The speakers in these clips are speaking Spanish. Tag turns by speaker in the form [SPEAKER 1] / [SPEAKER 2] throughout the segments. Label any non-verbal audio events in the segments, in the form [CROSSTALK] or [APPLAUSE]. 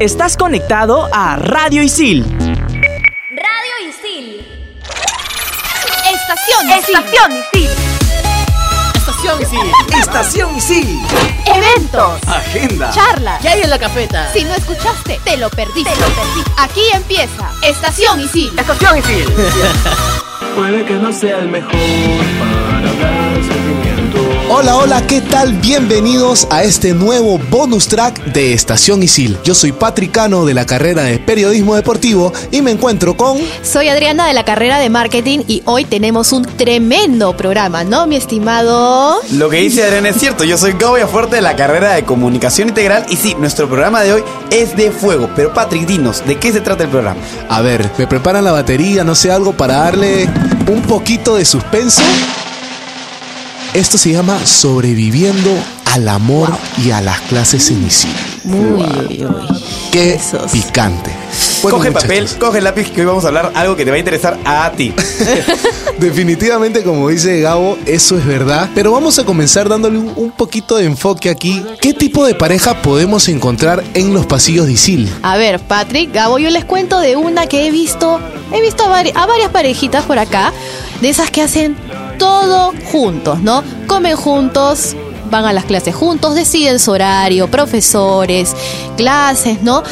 [SPEAKER 1] Estás conectado a Radio Isil.
[SPEAKER 2] Radio Isil.
[SPEAKER 3] Estación Isil.
[SPEAKER 2] Estación Isil.
[SPEAKER 4] Estación Isil.
[SPEAKER 1] Estación Isil.
[SPEAKER 2] Eventos.
[SPEAKER 1] Agenda.
[SPEAKER 3] Charlas.
[SPEAKER 4] ¿Qué hay en la cafeta?
[SPEAKER 3] Si no escuchaste, te lo perdiste.
[SPEAKER 2] Te lo perdiste.
[SPEAKER 3] Aquí empieza Estación Isil.
[SPEAKER 1] Estación Isil. [LAUGHS]
[SPEAKER 5] Puede que no sea el mejor para sentimientos.
[SPEAKER 6] Hola, hola, ¿qué tal? Bienvenidos a este nuevo bonus track de Estación Isil. Yo soy Patricano de la carrera de Periodismo Deportivo y me encuentro con...
[SPEAKER 3] Soy Adriana de la carrera de marketing y hoy tenemos un tremendo programa, ¿no, mi estimado?
[SPEAKER 7] Lo que dice Adrián es cierto, yo soy Gabo Fuerte de la carrera de Comunicación Integral y sí, nuestro programa de hoy es de fuego. Pero Patrick, dinos, ¿de qué se trata el programa?
[SPEAKER 6] A ver, me preparan la batería, no sé, algo para darle un poquito de suspenso. Esto se llama Sobreviviendo al amor y a las clases en Isil.
[SPEAKER 3] Muy, uy, uy.
[SPEAKER 6] Qué
[SPEAKER 3] Esos.
[SPEAKER 6] picante. Bueno,
[SPEAKER 7] coge
[SPEAKER 6] muchachos,
[SPEAKER 7] papel, coge lápiz que hoy vamos a hablar algo que te va a interesar a ti. [LAUGHS]
[SPEAKER 6] Definitivamente, como dice Gabo, eso es verdad. Pero vamos a comenzar dándole un, un poquito de enfoque aquí. ¿Qué tipo de pareja podemos encontrar en los pasillos de Isil?
[SPEAKER 3] A ver, Patrick, Gabo, yo les cuento de una que he visto, he visto a, vari- a varias parejitas por acá, de esas que hacen todo juntos, ¿no? Comen juntos, van a las clases juntos, deciden su horario, profesores, clases, ¿no?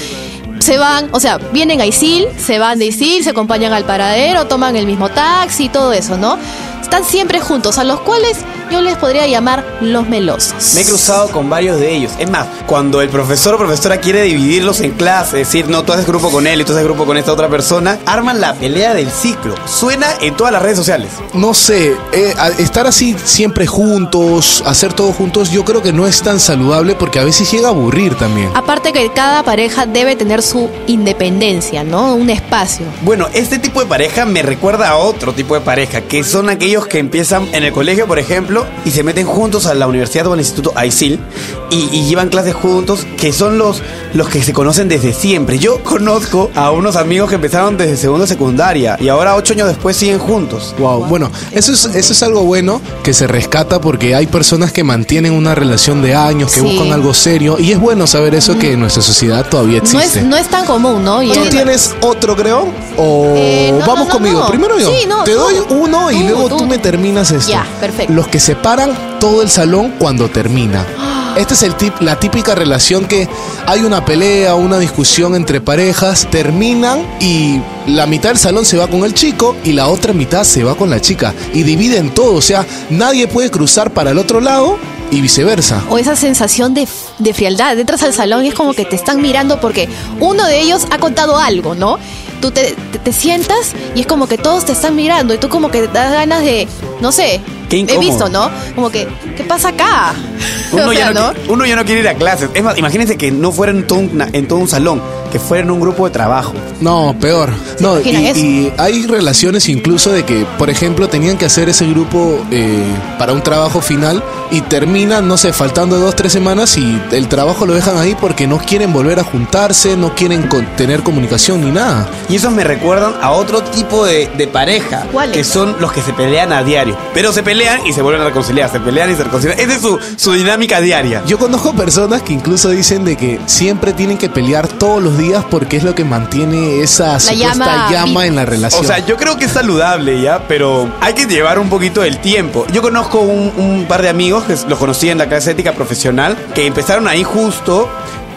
[SPEAKER 3] Se van, o sea, vienen a Isil, se van de Isil, se acompañan al paradero, toman el mismo taxi, todo eso, ¿no? Están siempre juntos, a los cuales yo les podría llamar los melosos.
[SPEAKER 7] Me he cruzado con varios de ellos. Es más, cuando el profesor o profesora quiere dividirlos en clases, decir, no, tú haces grupo con él y tú haces grupo con esta otra persona, arman la pelea del ciclo. Suena en todas las redes sociales.
[SPEAKER 6] No sé, eh, estar así siempre juntos, hacer todo juntos, yo creo que no es tan saludable porque a veces llega a aburrir también.
[SPEAKER 3] Aparte que cada pareja debe tener su independencia, ¿no? Un espacio.
[SPEAKER 7] Bueno, este tipo de pareja me recuerda a otro tipo de pareja, que son aquellos que empiezan en el colegio, por ejemplo, y se meten juntos a la universidad o al instituto AISIL y, y llevan clases juntos, que son los, los que se conocen desde siempre. Yo conozco a unos amigos que empezaron desde segundo secundaria y ahora ocho años después siguen juntos.
[SPEAKER 6] Wow, bueno, eso es, eso es algo bueno que se rescata porque hay personas que mantienen una relación de años, que
[SPEAKER 3] Sí.
[SPEAKER 6] buscan algo serio y es bueno saber eso que en nuestra sociedad todavía
[SPEAKER 3] No
[SPEAKER 6] existe.
[SPEAKER 3] es, no es tan común, ¿no? Y
[SPEAKER 6] ¿Tú
[SPEAKER 3] es-
[SPEAKER 6] tienes otro, creo? ¿O
[SPEAKER 3] Eh, no,
[SPEAKER 6] vamos
[SPEAKER 3] no, no,
[SPEAKER 6] conmigo?
[SPEAKER 3] no.
[SPEAKER 6] Primero yo.
[SPEAKER 3] Sí, no,
[SPEAKER 6] Te
[SPEAKER 3] tú.
[SPEAKER 6] doy uno y
[SPEAKER 3] Tú,
[SPEAKER 6] luego tú,
[SPEAKER 3] tú.
[SPEAKER 6] me terminas esto.
[SPEAKER 3] Ya, perfecto.
[SPEAKER 6] Los que separan todo el salón cuando termina. [GASPS] Esta es el tip, la típica relación que hay una pelea, una discusión entre parejas, terminan y la mitad del salón se va con el chico y la otra mitad se va con la chica y dividen todo, o sea, nadie puede cruzar para el otro lado y viceversa.
[SPEAKER 3] O esa sensación de, de frialdad. Entras al salón y es como que te están mirando porque uno de ellos ha contado algo, ¿no? Tú te, te- sientas y es como que todos te están mirando y tú como que te das ganas de, no sé,
[SPEAKER 7] Qué
[SPEAKER 3] he visto, ¿no? Como que, ¿qué pasa acá? [LAUGHS]
[SPEAKER 7] Uno,
[SPEAKER 3] O sea,
[SPEAKER 7] ya no, qui- uno ya no quiere ir a clases. Es más, imagínense que no fuera en todo un, en todo un salón, que fuera en un grupo de trabajo.
[SPEAKER 6] No, peor. No, y,
[SPEAKER 3] imaginan eso?
[SPEAKER 6] y hay relaciones incluso de que, por ejemplo, tenían que hacer ese grupo eh, para un trabajo final y terminan, no sé, faltando dos, tres semanas y el trabajo lo dejan ahí porque no quieren volver a juntarse, no quieren con- tener comunicación ni nada.
[SPEAKER 7] Y esos me recuerdan a otro tipo de, de pareja.
[SPEAKER 3] ¿Cuáles?
[SPEAKER 7] Que son los que se pelean a diario. Pero se pelean y se vuelven a reconciliar. Se pelean y se reconcilian. Esa es su, su dinámica diaria.
[SPEAKER 6] Yo conozco personas que incluso dicen de que siempre tienen que pelear todos los días porque es lo que mantiene esa supuesta
[SPEAKER 3] llama
[SPEAKER 6] en la relación.
[SPEAKER 7] O sea, yo creo que es saludable ya, pero hay que llevar un poquito del tiempo. Yo conozco un, un par de amigos que los conocí en la clase ética profesional, que empezaron ahí justo.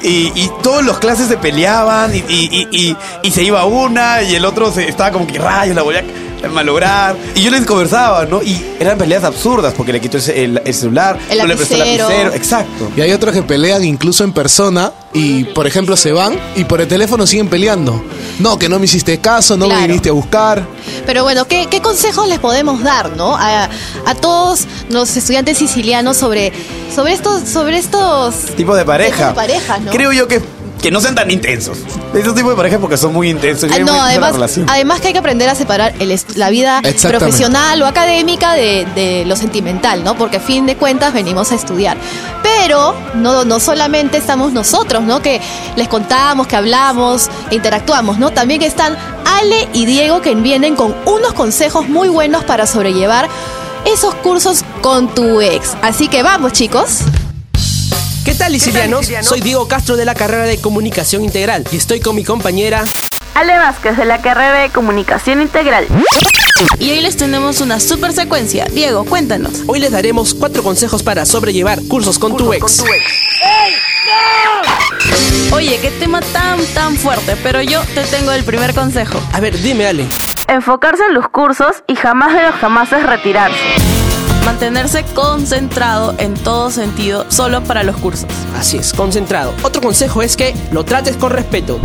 [SPEAKER 7] Y, y todos los clases se peleaban y, y- y- y- y se iba una y el otro se, estaba como que rayos, la voy a malograr. Y yo les conversaba, ¿no? Y eran peleas absurdas porque le quitó el, el celular,
[SPEAKER 3] El
[SPEAKER 7] no le prestó el
[SPEAKER 3] lapicero.
[SPEAKER 7] Exacto.
[SPEAKER 6] Y hay otros que pelean incluso en persona y, por ejemplo, se van y por el teléfono siguen peleando. No, que no me hiciste caso, no
[SPEAKER 3] Claro.
[SPEAKER 6] me viniste a buscar.
[SPEAKER 3] Pero bueno, ¿qué, qué consejos les podemos dar, no? A, a todos los estudiantes sicilianos sobre, sobre estos, sobre estos
[SPEAKER 7] Tipo de pareja.
[SPEAKER 3] De parejas, ¿no?
[SPEAKER 7] Creo yo que, que no sean tan intensos. Esos tipos de parejas porque son muy intensos. y
[SPEAKER 3] Ah,
[SPEAKER 7] hay
[SPEAKER 3] no, además,
[SPEAKER 7] relación.
[SPEAKER 3] además que hay que aprender a separar el la vida profesional o académica de, de lo sentimental, ¿no? Porque a fin de cuentas venimos a estudiar. Pero no, no solamente estamos nosotros, ¿no? Que les contamos, que hablamos, e interactuamos, ¿no? También están Ale y Diego que vienen con unos consejos muy buenos para sobrellevar esos cursos con tu ex. Así que vamos, chicos.
[SPEAKER 1] ¿Qué
[SPEAKER 8] tal, Isilianos? Soy Diego Castro de la carrera de Comunicación Integral y estoy con mi compañera.
[SPEAKER 2] Ale Vázquez de la carrera de Comunicación Integral.
[SPEAKER 3] Y hoy les tenemos una super secuencia. Diego, cuéntanos.
[SPEAKER 8] Hoy les daremos cuatro consejos para sobrellevar cursos con tu ex.
[SPEAKER 3] Oye, qué tema tan, tan fuerte, pero yo te tengo el primer consejo.
[SPEAKER 8] A ver, dime, Ale.
[SPEAKER 2] Enfocarse en los cursos y jamás de los jamás es retirarse.
[SPEAKER 3] Mantenerse concentrado en todo sentido, solo para los cursos.
[SPEAKER 8] Así es, concentrado. Otro consejo es que lo trates con respeto.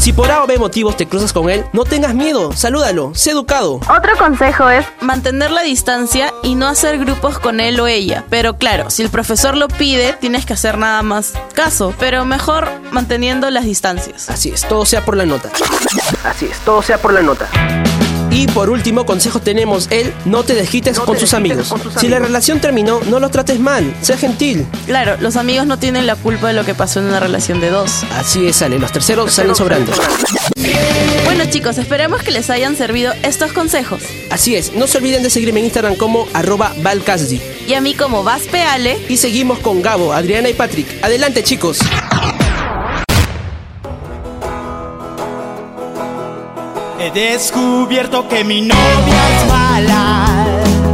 [SPEAKER 8] Si por A o B motivos te cruzas con él, no tengas miedo, salúdalo, sé educado.
[SPEAKER 2] Otro consejo es
[SPEAKER 3] Mantener la distancia y no hacer grupos con él o ella. Pero claro, si el profesor lo pide, tienes que hacer nada más caso. Pero mejor manteniendo las distancias.
[SPEAKER 8] Así es, todo sea por la nota. Así es, todo sea por la nota. Y por último consejo tenemos el no te desquites con sus amigos. Si la relación terminó, no los trates mal, sea gentil.
[SPEAKER 3] Claro, los amigos no tienen la culpa de lo que pasó en una relación de dos.
[SPEAKER 8] Así es, Ale, los terceros salen sobrando.
[SPEAKER 3] Bueno chicos, esperemos que les hayan servido estos consejos.
[SPEAKER 8] Así es, no se olviden de seguirme en Instagram como arroba valcasdi.
[SPEAKER 3] Y a mí como Vaspeale.
[SPEAKER 8] Y seguimos con Gabo, Adriana y Patrick. Adelante chicos.
[SPEAKER 9] He descubierto que mi novia es mala.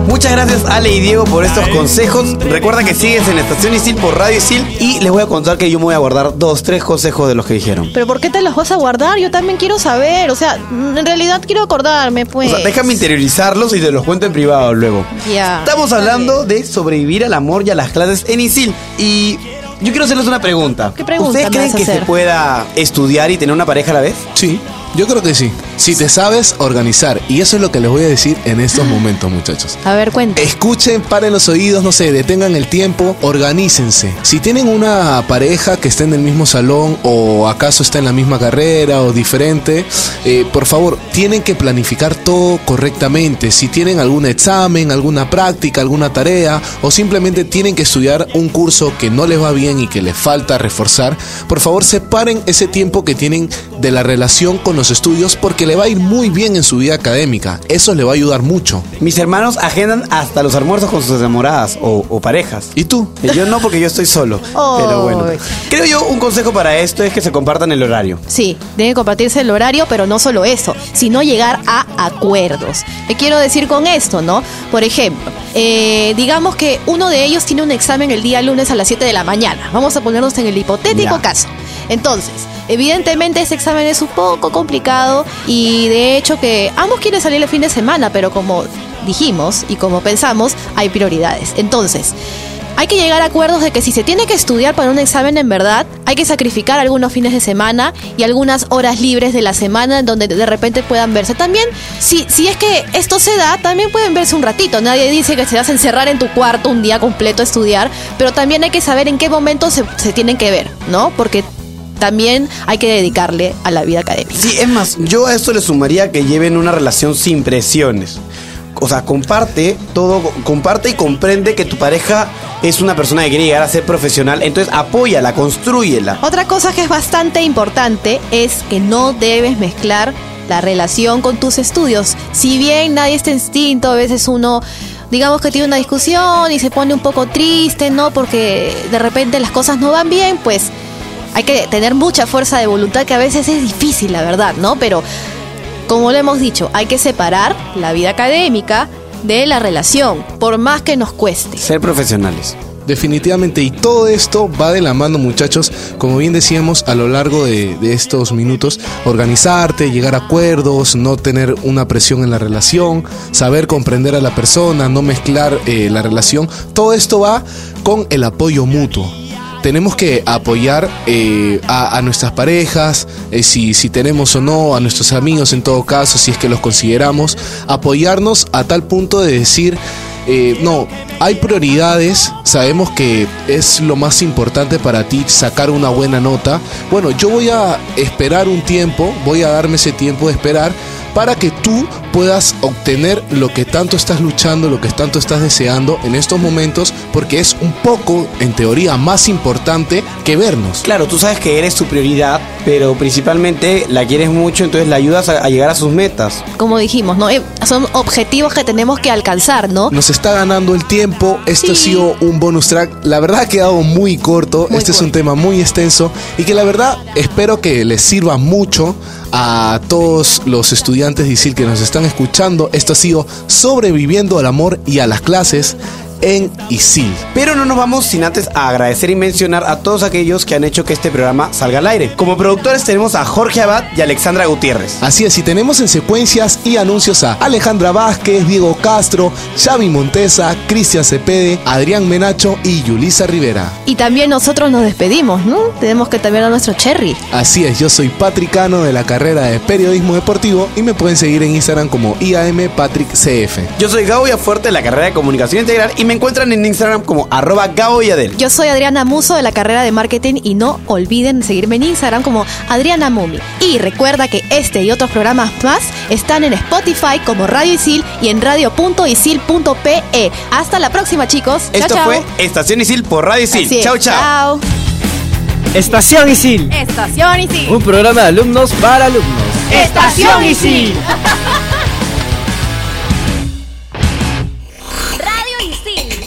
[SPEAKER 7] Muchas gracias Ale y Diego por estos consejos. Recuerda que sigues en Estación Isil por Radio Isil y les voy a contar que yo me voy a guardar dos, tres consejos de los que dijeron.
[SPEAKER 3] Pero ¿por qué te los vas a guardar? Yo también quiero saber. O sea, en realidad quiero acordarme,
[SPEAKER 7] O
[SPEAKER 3] pues.
[SPEAKER 7] sea, déjame interiorizarlos y te los cuento en privado luego.
[SPEAKER 3] Ya.
[SPEAKER 7] Estamos hablando de sobrevivir al amor y a las clases en Isil. Y yo quiero hacerles una pregunta.
[SPEAKER 3] ¿Qué pregunta
[SPEAKER 7] ¿Ustedes creen que se pueda estudiar y tener una pareja a la vez?
[SPEAKER 6] Sí, yo creo que sí. Si te sabes organizar, y eso es lo que les voy a decir en estos momentos, muchachos.
[SPEAKER 3] A ver, cuenta.
[SPEAKER 6] Escuchen, paren los oídos, no sé, detengan el tiempo, organícense. Si tienen una pareja que esté en el mismo salón o acaso está en la misma carrera o diferente, eh, por favor, tienen que planificar todo correctamente. Si tienen algún examen, alguna práctica, alguna tarea o simplemente tienen que estudiar un curso que no les va bien y que les falta reforzar, por favor separen ese tiempo que tienen de la relación con los estudios porque le va a ir muy bien en su vida académica. Eso le va a ayudar mucho.
[SPEAKER 7] Mis hermanos agendan hasta los almuerzos con sus enamoradas o, o parejas.
[SPEAKER 6] ¿Y tú?
[SPEAKER 7] Eh, Yo no, porque yo estoy solo. Pero bueno. Creo yo un consejo para esto es que se compartan el horario.
[SPEAKER 3] Sí, debe compartirse el horario, pero no solo eso, sino llegar a acuerdos. ¿Qué quiero decir con esto, no? Por ejemplo, eh, digamos que uno de ellos tiene un examen el día lunes a las 7 de la mañana. Vamos a ponernos en el hipotético
[SPEAKER 7] Ya.
[SPEAKER 3] caso. Entonces, evidentemente ese examen es un poco complicado y de hecho que ambos quieren salir el fin de semana, pero como dijimos y como pensamos, hay prioridades. Entonces, hay que llegar a acuerdos de que si se tiene que estudiar para un examen en verdad, hay que sacrificar algunos fines de semana y algunas horas libres de la semana en donde de repente puedan verse. También, si, si es que esto se da, también pueden verse un ratito. Nadie dice que se vas a encerrar en tu cuarto un día completo a estudiar, pero también hay que saber en qué momento se, se tienen que ver, ¿no? Porque también hay que dedicarle a la vida académica.
[SPEAKER 7] Sí, es más, yo a esto le sumaría que lleven una relación sin presiones. O sea, comparte todo, comparte y comprende que tu pareja es una persona que quiere llegar a ser profesional, entonces apóyala, construyela.
[SPEAKER 3] Otra cosa que es bastante importante es que no debes mezclar la relación con tus estudios. Si bien nadie está instinto, a veces uno, digamos que tiene una discusión y se pone un poco triste, ¿no? Porque de repente las cosas no van bien, pues hay que tener mucha fuerza de voluntad, que a veces es difícil, la verdad, ¿no? Pero como lo hemos dicho, hay que separar la vida académica de la relación, por más que nos cueste.
[SPEAKER 7] Ser profesionales.
[SPEAKER 6] Definitivamente, y todo esto va de la mano muchachos, como bien decíamos a lo largo de, de estos minutos, organizarte, llegar a acuerdos, no tener una presión en la relación, saber comprender a la persona, no mezclar eh, la relación, todo esto va con el apoyo mutuo. Tenemos que apoyar eh, a, nuestras parejas, eh, si, si tenemos o no, a nuestros amigos en todo caso, si es que los consideramos, apoyarnos a tal punto de decir, eh, no, hay prioridades, sabemos que es lo más importante para ti sacar una buena nota. Bueno, yo voy a esperar un tiempo, voy a darme ese tiempo de esperar para que tú puedas obtener lo que tanto estás luchando, lo que tanto estás deseando en estos momentos, porque es un poco, en teoría, más importante que vernos.
[SPEAKER 7] Claro, tú sabes que eres su prioridad, pero principalmente la quieres mucho, entonces la ayudas a, a llegar a sus metas.
[SPEAKER 3] Como dijimos, ¿no? Eh, Son objetivos que tenemos que alcanzar, ¿no?
[SPEAKER 6] Nos está ganando el tiempo. Esto ha
[SPEAKER 3] Sí.
[SPEAKER 6] sido un bonus track. La verdad ha quedado muy corto.
[SPEAKER 3] Muy
[SPEAKER 6] este es un
[SPEAKER 3] corto.
[SPEAKER 6] tema muy extenso y que la verdad espero que les sirva mucho a todos los estudiantes de ISIL que nos están escuchando. Esto ha sido Sobreviviendo al amor y a las clases en ISIL.
[SPEAKER 7] Pero no nos vamos sin antes agradecer y mencionar a todos aquellos que han hecho que este programa salga al aire. Como productores tenemos a Jorge Abad y Alexandra Gutiérrez.
[SPEAKER 6] Así es, y tenemos en secuencias y anuncios a Alejandra Vázquez, Diego Castro, Xavi Montesa, Cristian Cepede, Adrián Menacho y Yulisa Rivera.
[SPEAKER 3] Y también nosotros nos despedimos, ¿no? Tenemos que también a nuestro Cherry.
[SPEAKER 6] Así es, yo soy Patricano de la carrera de Periodismo Deportivo y me pueden seguir en Instagram como IAMPatrickCF.
[SPEAKER 7] Yo soy Gabo Fuerte de la carrera de Comunicación Integral y me encuentran en Instagram como arroba Gabo y Adel.
[SPEAKER 3] Yo soy Adriana Muso de la carrera de marketing y no olviden seguirme en Instagram como Adriana Mumi. Y recuerda que este y otros programas más están en Spotify como Radio Isil y en radio.isil.pe. Hasta la próxima, chicos.
[SPEAKER 7] Esto fue Estación Isil por Radio Isil. Chao, chao.
[SPEAKER 9] Estación Isil.
[SPEAKER 2] Estación Isil.
[SPEAKER 8] Un programa de alumnos para alumnos.
[SPEAKER 9] Estación
[SPEAKER 2] Isil. [LAUGHS]